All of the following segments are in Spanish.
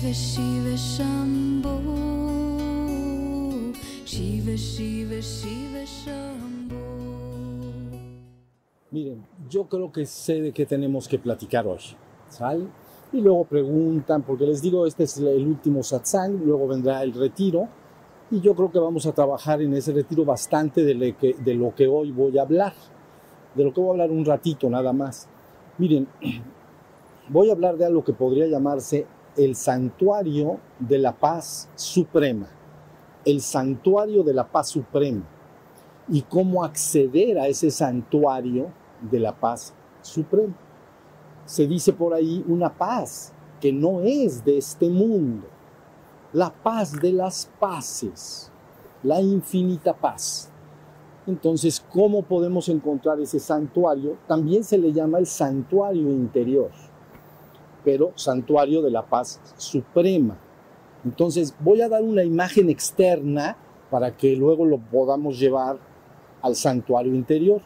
Shiva Shiva Shambho Shiva Shiva Shiva Shambho Miren, yo creo que sé de qué tenemos que platicar hoy. ¿Sale? Y luego preguntan, porque les digo, este es el último satsang, luego vendrá el retiro. Y yo creo que vamos a trabajar en ese retiro bastante de lo que, de lo que hoy voy a hablar. De lo que voy a hablar un ratito nada más. Miren, voy a hablar de algo que podría llamarse el santuario de la paz suprema. El santuario de la paz suprema. Y cómo acceder a ese santuario de la paz suprema. Se dice por ahí una paz que no es de este mundo. La paz de las paces. La infinita paz. Entonces, ¿cómo podemos encontrar ese santuario? También se le llama el santuario interior, pero santuario de la paz suprema. Entonces, voy a dar una imagen externa para que luego lo podamos llevar al santuario interior.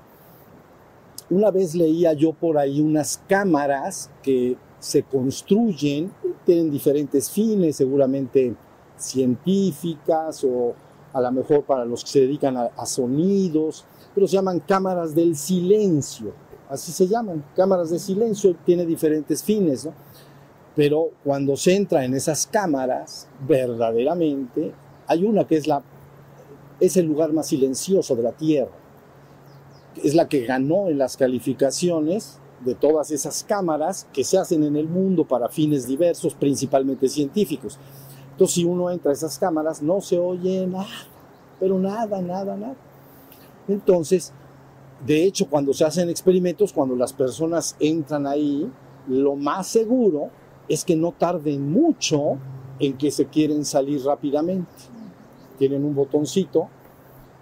Una vez leía yo por ahí unas cámaras que se construyen, tienen diferentes fines, seguramente científicas o a lo mejor para los que se dedican a, a, sonidos, pero se llaman cámaras del silencio, así se llaman, cámaras de silencio, tiene diferentes fines, ¿no? Pero cuando se entra en esas cámaras, verdaderamente, hay una que es, la, es el lugar más silencioso de la Tierra, es la que ganó en las calificaciones de todas esas cámaras que se hacen en el mundo para fines diversos, principalmente científicos. Entonces, si uno entra a esas cámaras, no se oye nada, pero nada, nada, nada. Entonces, de hecho, cuando se hacen experimentos, cuando las personas entran ahí, lo más seguro es que no tarden mucho en que se quieren salir rápidamente. Tienen un botoncito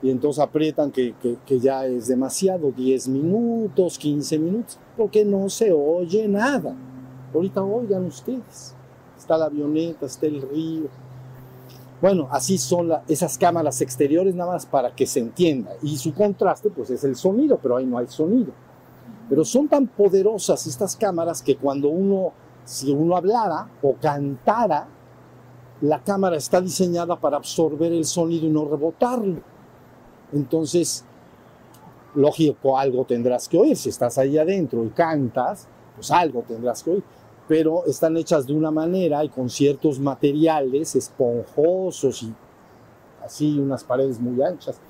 y entonces aprietan que, que, que, ya es demasiado, 10 minutos, 15 minutos, porque no se oye nada. Ahorita oigan ustedes está la avioneta, está el río. Bueno, así son la, esas cámaras exteriores nada más para que se entienda. Y su contraste pues es el sonido, pero ahí no hay sonido. Pero son tan poderosas estas cámaras que cuando uno, si uno hablara o cantara, la cámara está diseñada para absorber el sonido y no rebotarlo. Entonces, lógico, algo tendrás que oír. Si estás ahí adentro y cantas, pues algo tendrás que oír pero están hechas de una manera y con ciertos materiales esponjosos y así unas paredes muy anchas.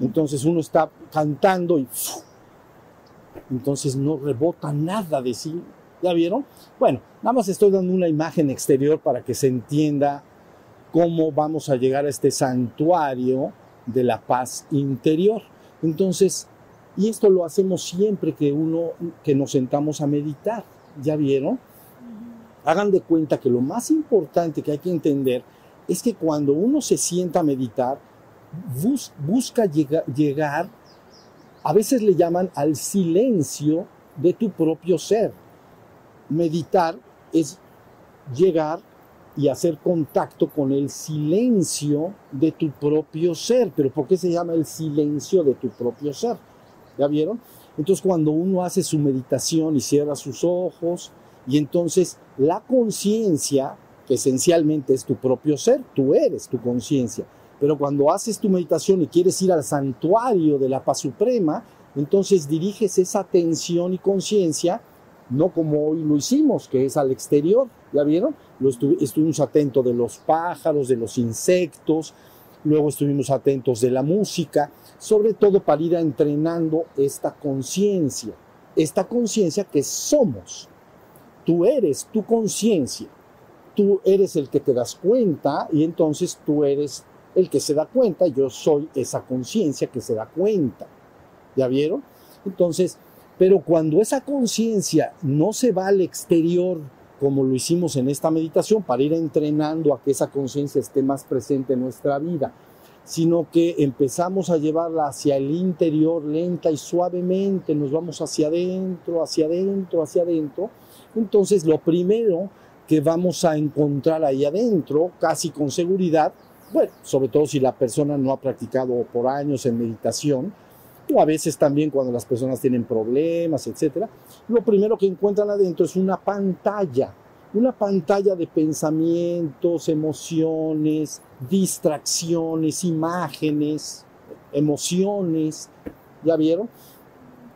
Entonces uno está cantando y entonces no rebota nada de sí. ¿Ya vieron? Bueno, nada más estoy dando una imagen exterior para que se entienda cómo vamos a llegar a este santuario de la paz interior. Entonces, y esto lo hacemos siempre que uno que nos sentamos a meditar. ¿Ya vieron? Hagan de cuenta que lo más importante que hay que entender es que cuando uno se sienta a meditar, bus, busca llega, llegar, a veces le llaman al silencio de tu propio ser. Meditar es llegar y hacer contacto con el silencio de tu propio ser. Pero ¿por qué se llama el silencio de tu propio ser? ¿Ya vieron? Entonces cuando uno hace su meditación y cierra sus ojos, y entonces la conciencia, que esencialmente es tu propio ser, tú eres tu conciencia. Pero cuando haces tu meditación y quieres ir al santuario de la paz suprema, entonces diriges esa atención y conciencia, no como hoy lo hicimos, que es al exterior, ¿ya vieron? Lo estu estuvimos atentos de los pájaros, de los insectos, luego estuvimos atentos de la música, sobre todo para ir entrenando esta conciencia, esta conciencia que somos, Tú eres tu conciencia. Tú eres el que te das cuenta y entonces tú eres el que se da cuenta. Yo soy esa conciencia que se da cuenta. ¿Ya vieron? Entonces, pero cuando esa conciencia no se va al exterior, como lo hicimos en esta meditación, para ir entrenando a que esa conciencia esté más presente en nuestra vida, sino que empezamos a llevarla hacia el interior lenta y suavemente, nos vamos hacia adentro, hacia adentro, hacia adentro, entonces, lo primero que vamos a encontrar ahí adentro, casi con seguridad, bueno, sobre todo si la persona no ha practicado por años en meditación, o a veces también cuando las personas tienen problemas, etcétera, lo primero que encuentran adentro es una pantalla, una pantalla de pensamientos, emociones, distracciones, imágenes, emociones, ¿ya vieron?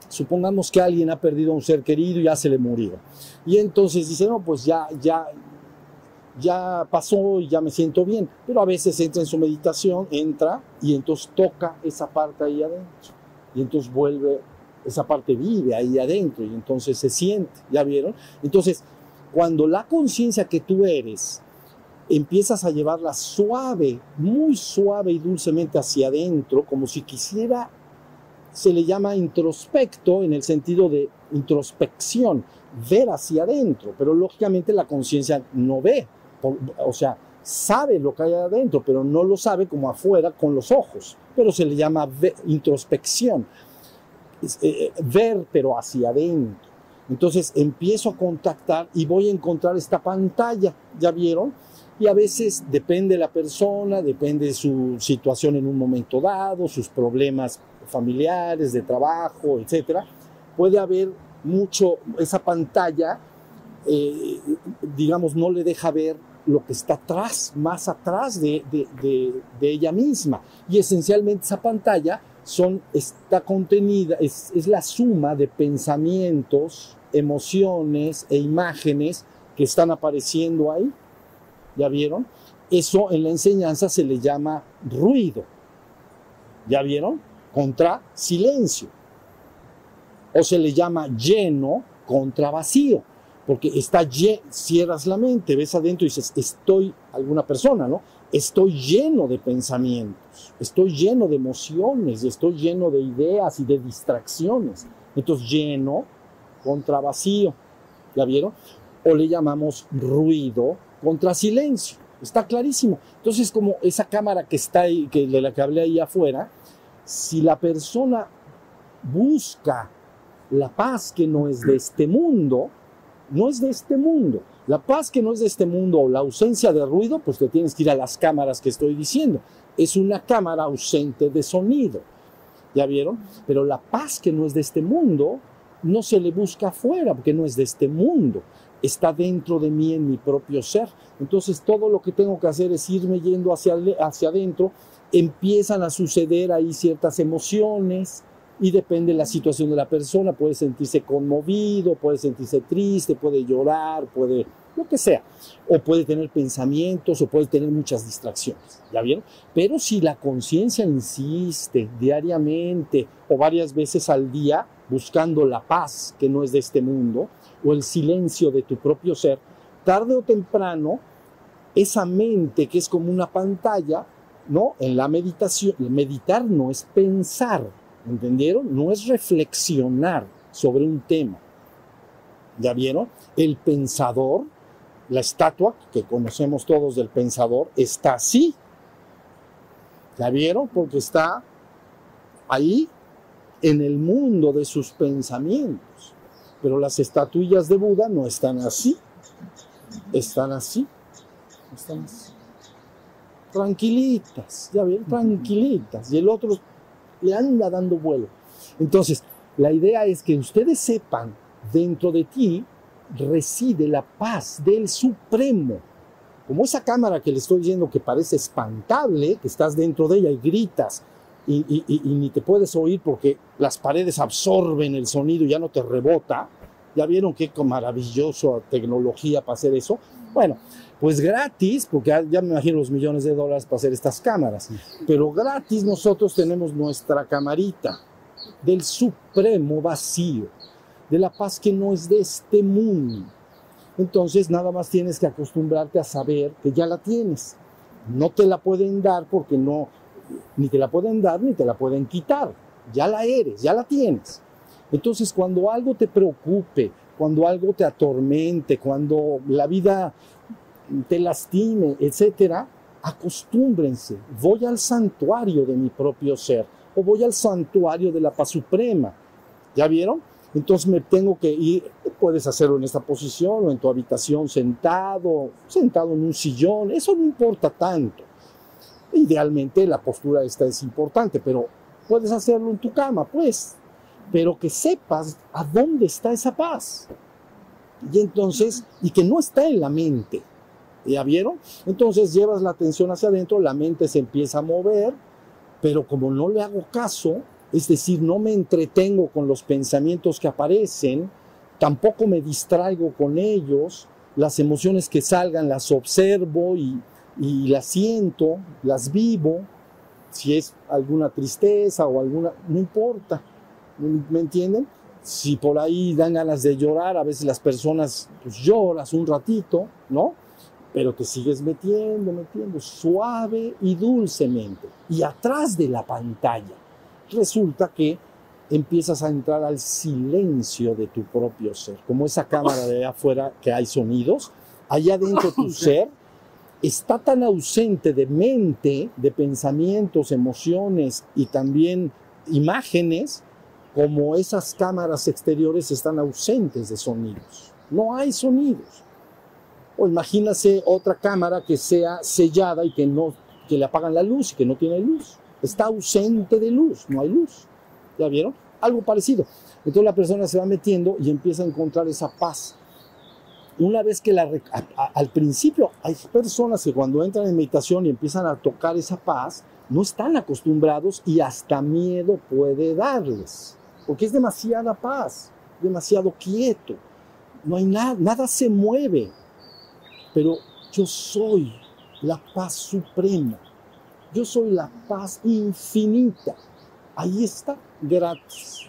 Supongamos que alguien ha perdido a un ser querido y ya se le murió. Y entonces dice, no, pues ya, ya, ya pasó y ya me siento bien. Pero a veces entra en su meditación, entra y entonces toca esa parte ahí adentro. Y entonces vuelve, esa parte vive ahí adentro y entonces se siente, ¿ya vieron? Entonces, cuando la conciencia que tú eres empiezas a llevarla suave, muy suave y dulcemente hacia adentro, como si quisiera, se le llama introspecto en el sentido de introspección, ver hacia adentro, pero lógicamente la conciencia no ve, o sea, sabe lo que hay adentro, pero no lo sabe como afuera con los ojos, pero se le llama introspección, eh, ver pero hacia adentro. Entonces empiezo a contactar y voy a encontrar esta pantalla, ¿ya vieron? Y a veces depende de la persona, depende de su situación en un momento dado, sus problemas familiares, de trabajo, etcétera. Puede haber mucho, esa pantalla, eh, digamos, no le deja ver lo que está atrás, más atrás de, ella misma. Y esencialmente esa pantalla son, está contenida, es, es la suma de pensamientos, emociones e imágenes que están apareciendo ahí. ¿Ya vieron? Eso en la enseñanza se le llama ruido. ¿Ya vieron? Contra silencio. O se le llama lleno contra vacío. Porque está cierras la mente, ves adentro y dices, estoy, alguna persona, ¿no? Estoy lleno de pensamientos, estoy lleno de emociones, estoy lleno de ideas y de distracciones. Entonces, lleno contra vacío. ¿Ya vieron? O le llamamos ruido contra silencio. Está clarísimo. Entonces, como esa cámara que está ahí, que de la que hablé ahí afuera, si la persona busca la paz que no es de este mundo, no es de este mundo. La paz que no es de este mundo o la ausencia de ruido, pues te tienes que ir a las cámaras que estoy diciendo. Es una cámara ausente de sonido. ¿Ya vieron? Pero la paz que no es de este mundo no se le busca afuera, porque no es de este mundo está dentro de mí en mi propio ser. Entonces todo lo que tengo que hacer es irme yendo hacia, hacia adentro, empiezan a suceder ahí ciertas emociones y depende de la situación de la persona, puede sentirse conmovido, puede sentirse triste, puede llorar, puede lo que sea, o puede tener pensamientos o puede tener muchas distracciones, ¿ya vieron? Pero si la conciencia insiste diariamente o varias veces al día buscando la paz que no es de este mundo, o el silencio de tu propio ser, tarde o temprano, esa mente que es como una pantalla, ¿no? En la meditación, meditar no es pensar, ¿entendieron? No es reflexionar sobre un tema. ¿Ya vieron? El pensador, la estatua que conocemos todos del pensador, está así. ¿Ya vieron? Porque está ahí en el mundo de sus pensamientos. Pero las estatuillas de Buda no están así, están así, están así. Tranquilitas, ya ven, tranquilitas. Y el otro le anda dando vuelo. Entonces, la idea es que ustedes sepan, dentro de ti reside la paz del Supremo. Como esa cámara que le estoy diciendo que parece espantable, que estás dentro de ella y gritas, y, ni te puedes oír porque las paredes absorben el sonido y ya no te rebota. ¿Ya vieron qué maravilloso tecnología para hacer eso? Bueno, pues gratis, porque ya me imagino los millones de dólares para hacer estas cámaras, pero gratis nosotros tenemos nuestra camarita del supremo vacío, de la paz que no es de este mundo. Entonces nada más tienes que acostumbrarte a saber que ya la tienes. No te la pueden dar porque no, ni te la pueden dar ni te la pueden quitar. Ya la eres, ya la tienes. Entonces, cuando algo te preocupe, cuando algo te atormente, cuando la vida te lastime, etcétera, acostúmbrense. Voy al santuario de mi propio ser o voy al santuario de la paz suprema. ¿Ya vieron? Entonces me tengo que ir, puedes hacerlo en esta posición o en tu habitación sentado, sentado en un sillón, eso no importa tanto. Idealmente la postura esta es importante, pero puedes hacerlo en tu cama, pues, pero que sepas a dónde está esa paz. Y entonces, y que no está en la mente. ¿Ya vieron? Entonces llevas la atención hacia adentro, la mente se empieza a mover, pero como no le hago caso, es decir, no me entretengo con los pensamientos que aparecen, tampoco me distraigo con ellos, las emociones que salgan las observo y, y las siento, las vivo, si es alguna tristeza o alguna, no importa, ¿me entienden? Si por ahí dan ganas de llorar, a veces las personas pues, lloras un ratito, ¿no? Pero te sigues metiendo, metiendo, suave y dulcemente. Y atrás de la pantalla resulta que empiezas a entrar al silencio de tu propio ser, como esa cámara de afuera que hay sonidos, allá dentro tu ser está tan ausente de mente, de pensamientos, emociones y también imágenes, como esas cámaras exteriores están ausentes de sonidos. No hay sonidos. O imagínase otra cámara que sea sellada y que no que le apagan la luz y que no tiene luz. Está ausente de luz, no hay luz. ¿Ya vieron? Algo parecido. Entonces la persona se va metiendo y empieza a encontrar esa paz una vez que la, al principio hay personas que cuando entran en meditación y empiezan a tocar esa paz, no están acostumbrados y hasta miedo puede darles, porque es demasiada paz, demasiado quieto, no hay nada, nada se mueve, pero yo soy la paz suprema, yo soy la paz infinita, ahí está, gratis,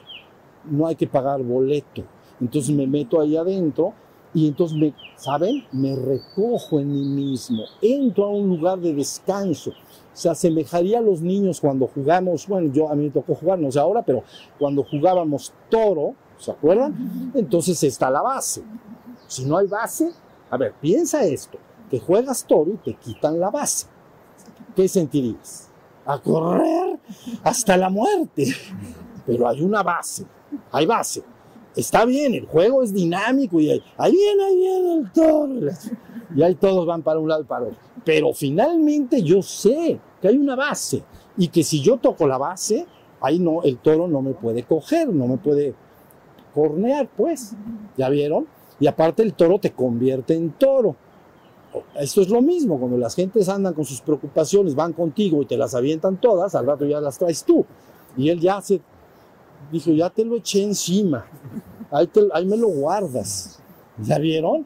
no hay que pagar boleto, entonces me meto ahí adentro y entonces, me, ¿saben? Me recojo en mí mismo, entro a un lugar de descanso. Se asemejaría a los niños cuando jugamos, bueno, yo a mí me tocó jugar, no sé ahora, pero cuando jugábamos toro, ¿se acuerdan? Entonces está la base. Si no hay base, a ver, piensa esto, que juegas toro y te quitan la base. ¿Qué sentirías? A correr hasta la muerte. Pero hay una base, hay base está bien, el juego es dinámico y ahí, viene, ahí viene el toro. Y ahí todos van para un lado y para otro. Pero finalmente yo sé que hay una base y que si yo toco la base, ahí no, el toro no me puede coger, no me puede cornear, pues. ¿Ya vieron? Y aparte el toro te convierte en toro. Esto es lo mismo, cuando las gentes andan con sus preocupaciones, van contigo y te las avientan todas, al rato ya las traes tú. Y él ya se dijo, ya te lo eché encima, ahí, ahí me lo guardas. ¿Ya vieron?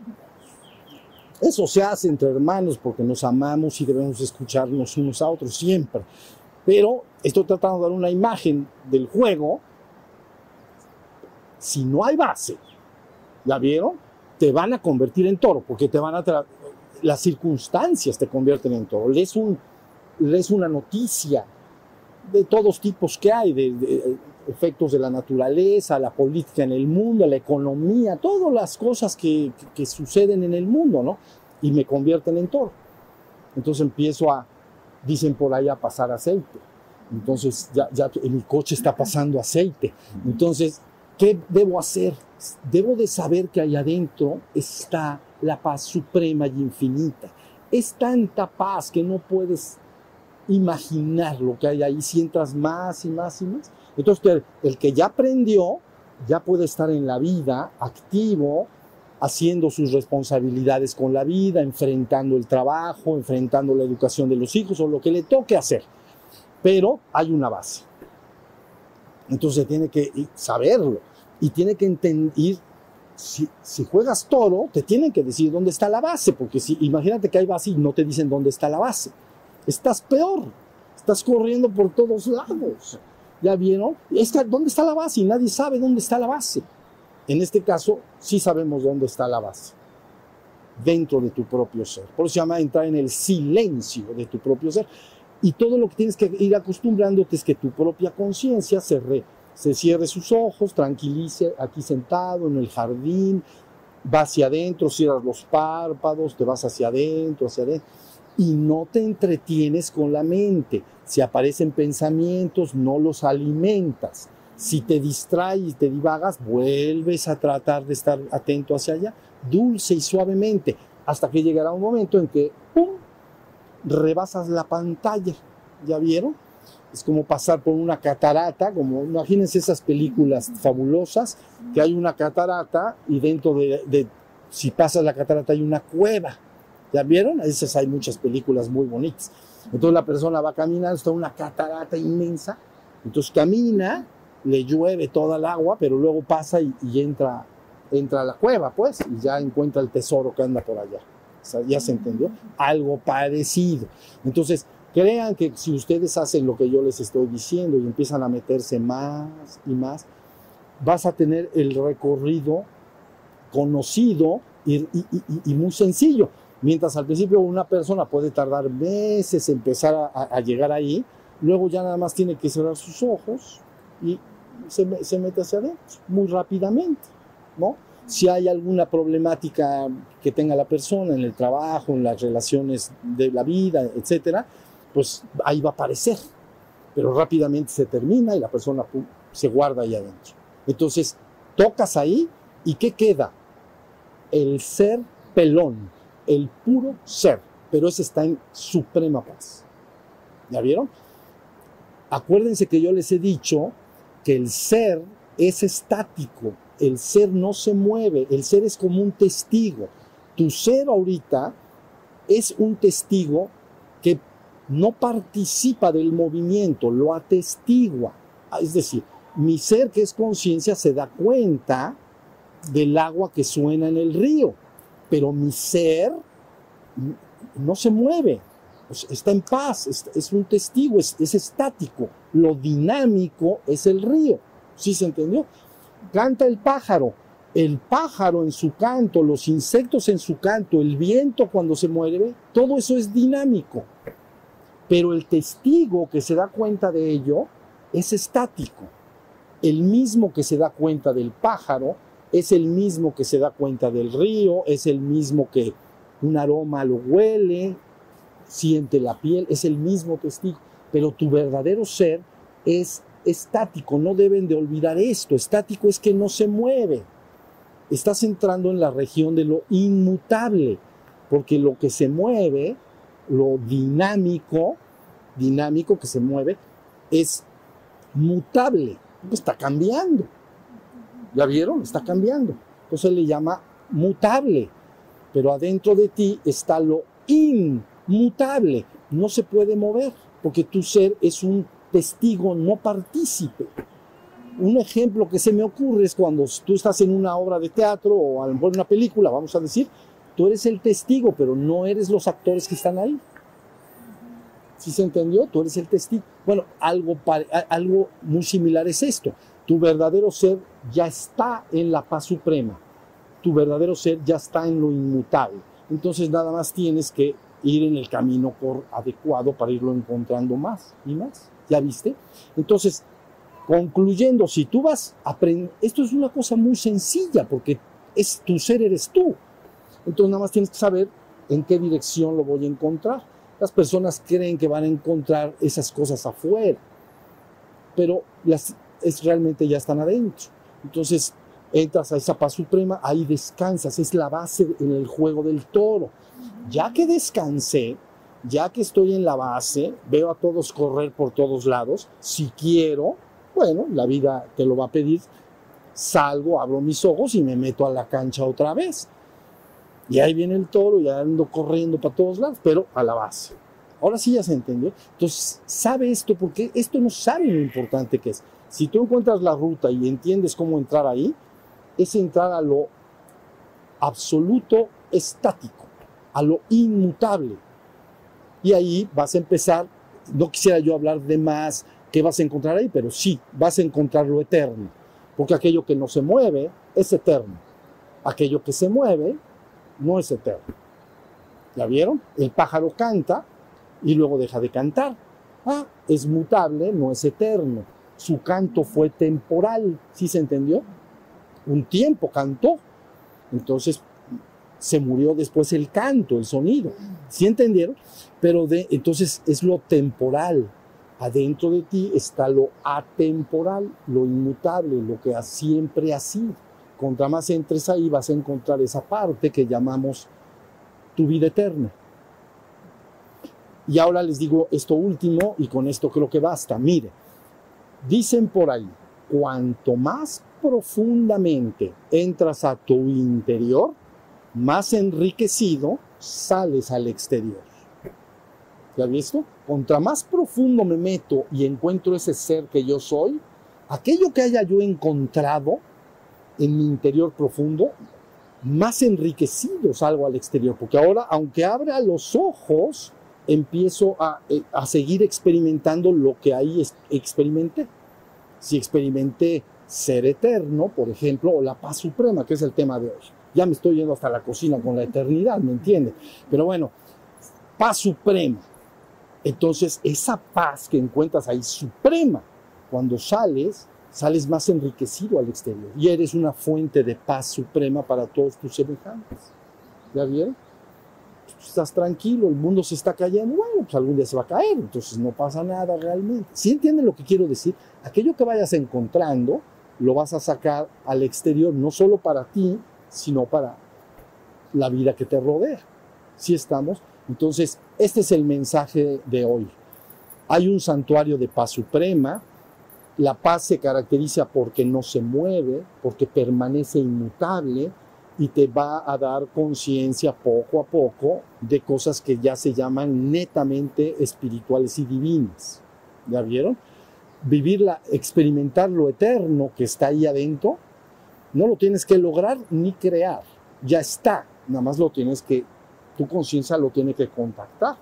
Eso se hace entre hermanos porque nos amamos y debemos escucharnos unos a otros siempre. Pero estoy tratando de dar una imagen del juego. Si no hay base, ¿ya vieron? Te van a convertir en toro porque te van a las circunstancias te convierten en toro. Lees, un, una noticia de todos tipos que hay, de, efectos de la naturaleza, la política en el mundo, la economía, todas las cosas que, que, suceden en el mundo, ¿no? Y me convierten en toro. Entonces empiezo a, dicen por ahí, a pasar aceite. Entonces ya, ya en mi coche está pasando aceite. Entonces, ¿qué debo hacer? Debo de saber que ahí adentro está la paz suprema y infinita. Es tanta paz que no puedes imaginar lo que hay ahí si entras más y más y más. Entonces, el que ya aprendió, ya puede estar en la vida activo, haciendo sus responsabilidades con la vida, enfrentando el trabajo, enfrentando la educación de los hijos o lo que le toque hacer. Pero hay una base. Entonces tiene que saberlo y tiene que entender, si, si, juegas toro, te tienen que decir dónde está la base, porque si imagínate que hay base y no te dicen dónde está la base, estás peor, estás corriendo por todos lados. ¿Ya vieron? ¿Dónde está la base? Y nadie sabe dónde está la base. En este caso, sí sabemos dónde está la base. Dentro de tu propio ser. Por eso se llama entrar en el silencio de tu propio ser. Y todo lo que tienes que ir acostumbrándote es que tu propia conciencia se, se cierre sus ojos, tranquilice aquí sentado en el jardín, va hacia adentro, cierras los párpados, te vas hacia adentro, hacia adentro y no te entretienes con la mente. Si aparecen pensamientos, no los alimentas. Si te distraes y te divagas, vuelves a tratar de estar atento hacia allá, dulce y suavemente, hasta que llegará un momento en que ¡pum! rebasas la pantalla. ¿Ya vieron? Es como pasar por una catarata, como imagínense esas películas fabulosas, que hay una catarata y dentro de, de si pasas la catarata hay una cueva. ¿Ya vieron? A veces hay muchas películas muy bonitas. Entonces la persona va caminando, está una catarata inmensa, entonces camina, le llueve toda el agua, pero luego pasa y, y entra, entra a la cueva, pues, y ya encuentra el tesoro que anda por allá. O sea, ¿Ya se entendió? Algo parecido. Entonces, crean que si ustedes hacen lo que yo les estoy diciendo y empiezan a meterse más y más, vas a tener el recorrido conocido y, y- y- y muy sencillo. Mientras al principio una persona puede tardar meses en empezar a, a- llegar ahí, luego ya nada más tiene que cerrar sus ojos y se, se mete hacia adentro muy rápidamente, ¿no? Si hay alguna problemática que tenga la persona en el trabajo, en las relaciones de la vida, etcétera, pues ahí va a aparecer, pero rápidamente se termina y la persona pum, se guarda ahí adentro. Entonces, tocas ahí y ¿qué queda? El ser pelón, el puro ser, pero ese está en suprema paz. ¿Ya vieron? Acuérdense que yo les he dicho que el ser es estático, el ser no se mueve, el ser es como un testigo. Tu ser ahorita es un testigo que no participa del movimiento, lo atestigua. Es decir, mi ser que es conciencia se da cuenta del agua que suena en el río, pero mi ser no se mueve, está en paz, es, un testigo, es, es, estático. Lo dinámico es el río. ¿Sí se entendió? Canta el pájaro. El pájaro en su canto, los insectos en su canto, el viento cuando se mueve, todo eso es dinámico. Pero el testigo que se da cuenta de ello es estático. El mismo que se da cuenta del pájaro es el mismo que se da cuenta del río, es el mismo que un aroma lo huele, siente la piel, es el mismo testigo, pero tu verdadero ser es estático, no deben de olvidar esto, estático es que no se mueve, estás entrando en la región de lo inmutable, porque lo que se mueve, lo dinámico, dinámico que se mueve, es mutable, está cambiando, ¿ya vieron? Está cambiando, entonces le llama mutable, pero adentro de ti está lo inmutable, no se puede mover, porque tu ser es un testigo no partícipe. Un ejemplo que se me ocurre es cuando tú estás en una obra de teatro o a lo en una película, vamos a decir, tú eres el testigo, pero no eres los actores que están ahí. ¿Sí se entendió? Tú eres el testigo. Bueno, algo, algo muy similar es esto. Tu verdadero ser ya está en la paz suprema. Tu verdadero ser ya está en lo inmutable. Entonces nada más tienes que ir en el camino por adecuado para irlo encontrando más y más. ¿Ya viste? Entonces, concluyendo, si tú vas a aprender, esto es una cosa muy sencilla porque es tu ser eres tú. Entonces nada más tienes que saber en qué dirección lo voy a encontrar. Las personas creen que van a encontrar esas cosas afuera, pero las es, realmente ya están adentro. Entonces entras a esa paz suprema, ahí descansas, es la base en el juego del toro. Ya que descansé, ya que estoy en la base, veo a todos correr por todos lados, si quiero, bueno, la vida te lo va a pedir, salgo, abro mis ojos y me meto a la cancha otra vez. Y ahí viene el toro y ando corriendo para todos lados, pero a la base. Ahora sí ya se entendió. Entonces, sabe esto porque esto no sabe lo importante que es. Si tú encuentras la ruta y entiendes cómo entrar ahí, es entrar a lo absoluto estático, a lo inmutable. Y ahí vas a empezar, no quisiera yo hablar de más qué vas a encontrar ahí, pero sí, vas a encontrar lo eterno, porque aquello que no se mueve es eterno. Aquello que se mueve no es eterno. ¿Ya vieron? El pájaro canta y luego deja de cantar. Ah, es mutable, no es eterno. Su canto fue temporal, ¿sí se entendió? Un tiempo cantó, entonces se murió después el canto, el sonido. ¿Sí entendieron? Pero de, entonces es lo temporal. Adentro de ti está lo atemporal, lo inmutable, lo que siempre ha sido. Contra más entres ahí vas a encontrar esa parte que llamamos tu vida eterna. Y ahora les digo esto último y con esto creo que basta. Mire, dicen por ahí, cuanto más profundamente entras a tu interior, más enriquecido sales al exterior. ¿Ya visto? Contra más profundo me meto y encuentro ese ser que yo soy, aquello que haya yo encontrado en mi interior profundo, más enriquecido salgo al exterior. Porque ahora, aunque abra los ojos, empiezo a, eh, a seguir experimentando lo que ahí experimenté. Si experimenté ser eterno, por ejemplo, o la paz suprema, que es el tema de hoy. Ya me estoy yendo hasta la cocina con la eternidad, ¿me entiende? Pero bueno, paz suprema. Entonces, esa paz que encuentras ahí suprema, cuando sales, sales más enriquecido al exterior y eres una fuente de paz suprema para todos tus semejantes. ¿Ya vieron? Estás tranquilo, el mundo se está cayendo, bueno, pues algún día se va a caer, entonces no pasa nada realmente. Si entienden lo que quiero decir? Aquello que vayas encontrando, lo vas a sacar al exterior, no solo para ti, sino para la vida que te rodea. Si estamos? Entonces, este es el mensaje de hoy. Hay un santuario de paz suprema. La paz se caracteriza porque no se mueve, porque permanece inmutable y te va a dar conciencia poco a poco de cosas que ya se llaman netamente espirituales y divinas. ¿Ya vieron? vivirla, experimentar lo eterno que está ahí adentro, no lo tienes que lograr ni crear, ya está, nada más lo tienes que, tu conciencia lo tiene que contactar.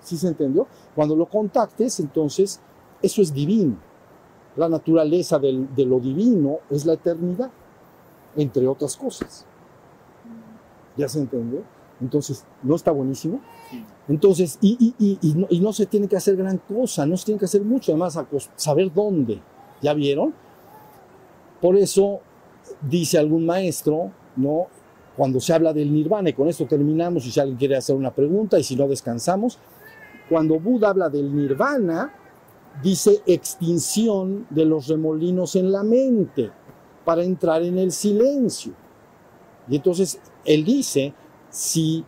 ¿Sí se entendió? Cuando lo contactes, entonces, eso es divino. La naturaleza del, de lo divino es la eternidad, entre otras cosas. ¿Ya se entendió? Entonces, ¿no está buenísimo? Entonces, y, no, se tiene que hacer gran cosa, no se tiene que hacer mucho, además saber dónde. ¿Ya vieron? Por eso dice algún maestro, ¿no? Cuando se habla del nirvana, y con esto terminamos, y si alguien quiere hacer una pregunta, y si no descansamos, cuando Buda habla del nirvana, dice extinción de los remolinos en la mente para entrar en el silencio. Y entonces él dice, si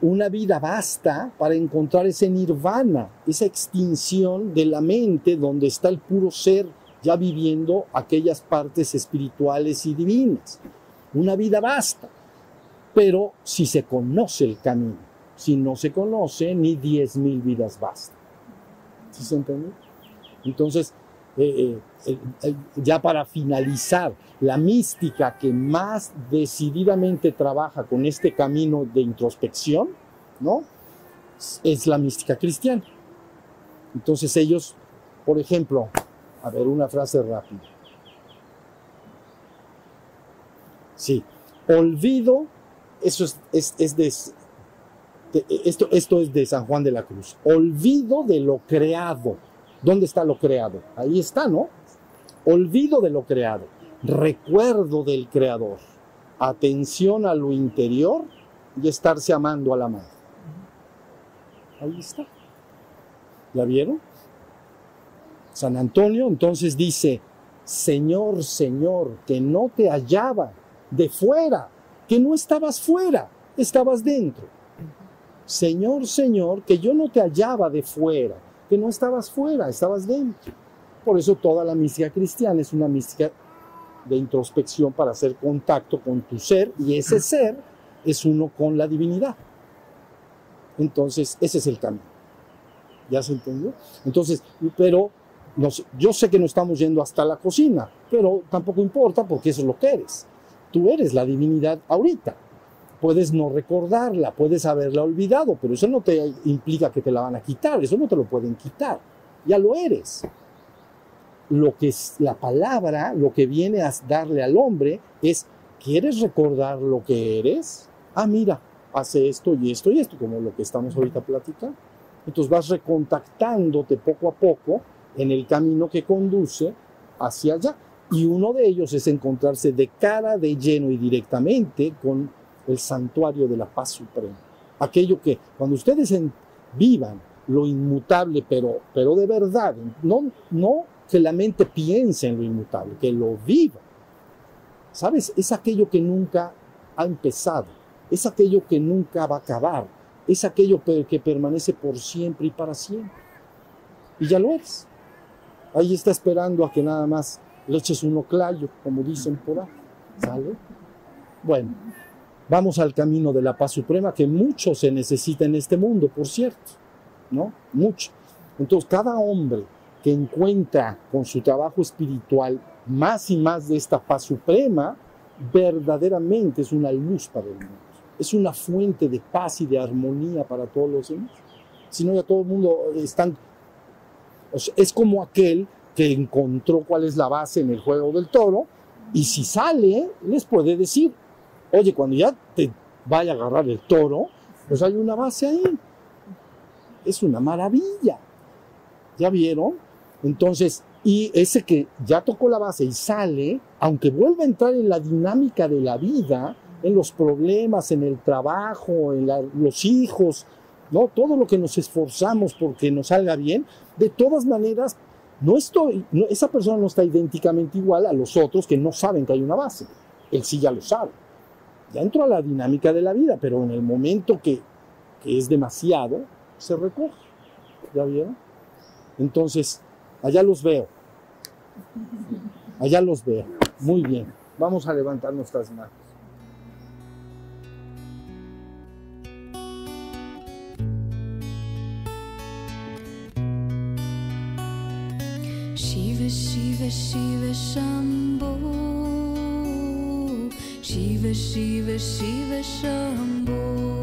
una vida basta para encontrar ese nirvana, esa extinción de la mente donde está el puro ser ya viviendo aquellas partes espirituales y divinas. Una vida basta, pero si se conoce el camino, si no se conoce, ni diez mil vidas bastan. ¿Sí se entiende? Entonces, eh, eh, ya para finalizar, la mística que más decididamente trabaja con este camino de introspección, ¿no? Es la mística cristiana. Entonces ellos, por ejemplo, a ver, una frase rápida. Sí, olvido, eso es, es, de, esto, esto es de San Juan de la Cruz, olvido de lo creado ¿Dónde está lo creado? Ahí está, ¿no? Olvido de lo creado, recuerdo del creador, atención a lo interior y estarse amando a la madre. Ahí está. ¿Ya vieron? San Antonio entonces dice, Señor, Señor, que no te hallaba de fuera, que no estabas fuera, estabas dentro. Señor, Señor, que yo no te hallaba de fuera, que no estabas fuera, estabas dentro. Por eso toda la mística cristiana es una mística de introspección para hacer contacto con tu ser y ese ser es uno con la divinidad. Entonces, ese es el camino. ¿Ya se entendió? Entonces, pero yo sé que no estamos yendo hasta la cocina, pero tampoco importa porque eso es lo que eres. Tú eres la divinidad ahorita. Puedes no recordarla, puedes haberla olvidado, pero eso no te implica que te la van a quitar, eso no te lo pueden quitar. Ya lo eres. Lo que es la palabra, lo que viene a darle al hombre es, ¿quieres recordar lo que eres? Ah, mira, hace esto y esto y esto, como lo que estamos ahorita platicando. Entonces vas recontactándote poco a poco en el camino que conduce hacia allá. Y uno de ellos es encontrarse de cara, de lleno y directamente con el santuario de la paz suprema. Aquello que cuando ustedes vivan lo inmutable, pero, pero de verdad, no, no que la mente piense en lo inmutable, que lo viva. ¿Sabes? Es aquello que nunca ha empezado, es aquello que nunca va a acabar, es aquello que permanece por siempre y para siempre. Y ya lo es. Ahí está esperando a que nada más le eches un oclayo, como dicen por ahí. ¿Sale? Bueno, vamos al camino de la paz suprema que mucho se necesita en este mundo, por cierto, ¿no? Mucho. Entonces, cada hombre que encuentra con su trabajo espiritual más y más de esta paz suprema, verdaderamente es una luz para el mundo. Es una fuente de paz y de armonía para todos los demás. Si no, ya todo el mundo están... es como aquel que encontró cuál es la base en el juego del toro y si sale, les puede decir, oye, cuando ya te vaya a agarrar el toro, pues hay una base ahí. Es una maravilla. ¿Ya vieron? Entonces, y ese que ya tocó la base y sale, aunque vuelva a entrar en la dinámica de la vida, en los problemas, en el trabajo, en los hijos, ¿no? Todo lo que nos esforzamos porque nos salga bien, de todas maneras, no estoy, esa persona no está idénticamente igual a los otros que no saben que hay una base. Él sí ya lo sabe. Ya entró a la dinámica de la vida, pero en el momento que, que es demasiado, se recoge. ¿Ya vieron? Entonces, allá los veo. Allá los veo. Muy bien. Vamos a levantar nuestras manos. Shiva Shiva Shambhu.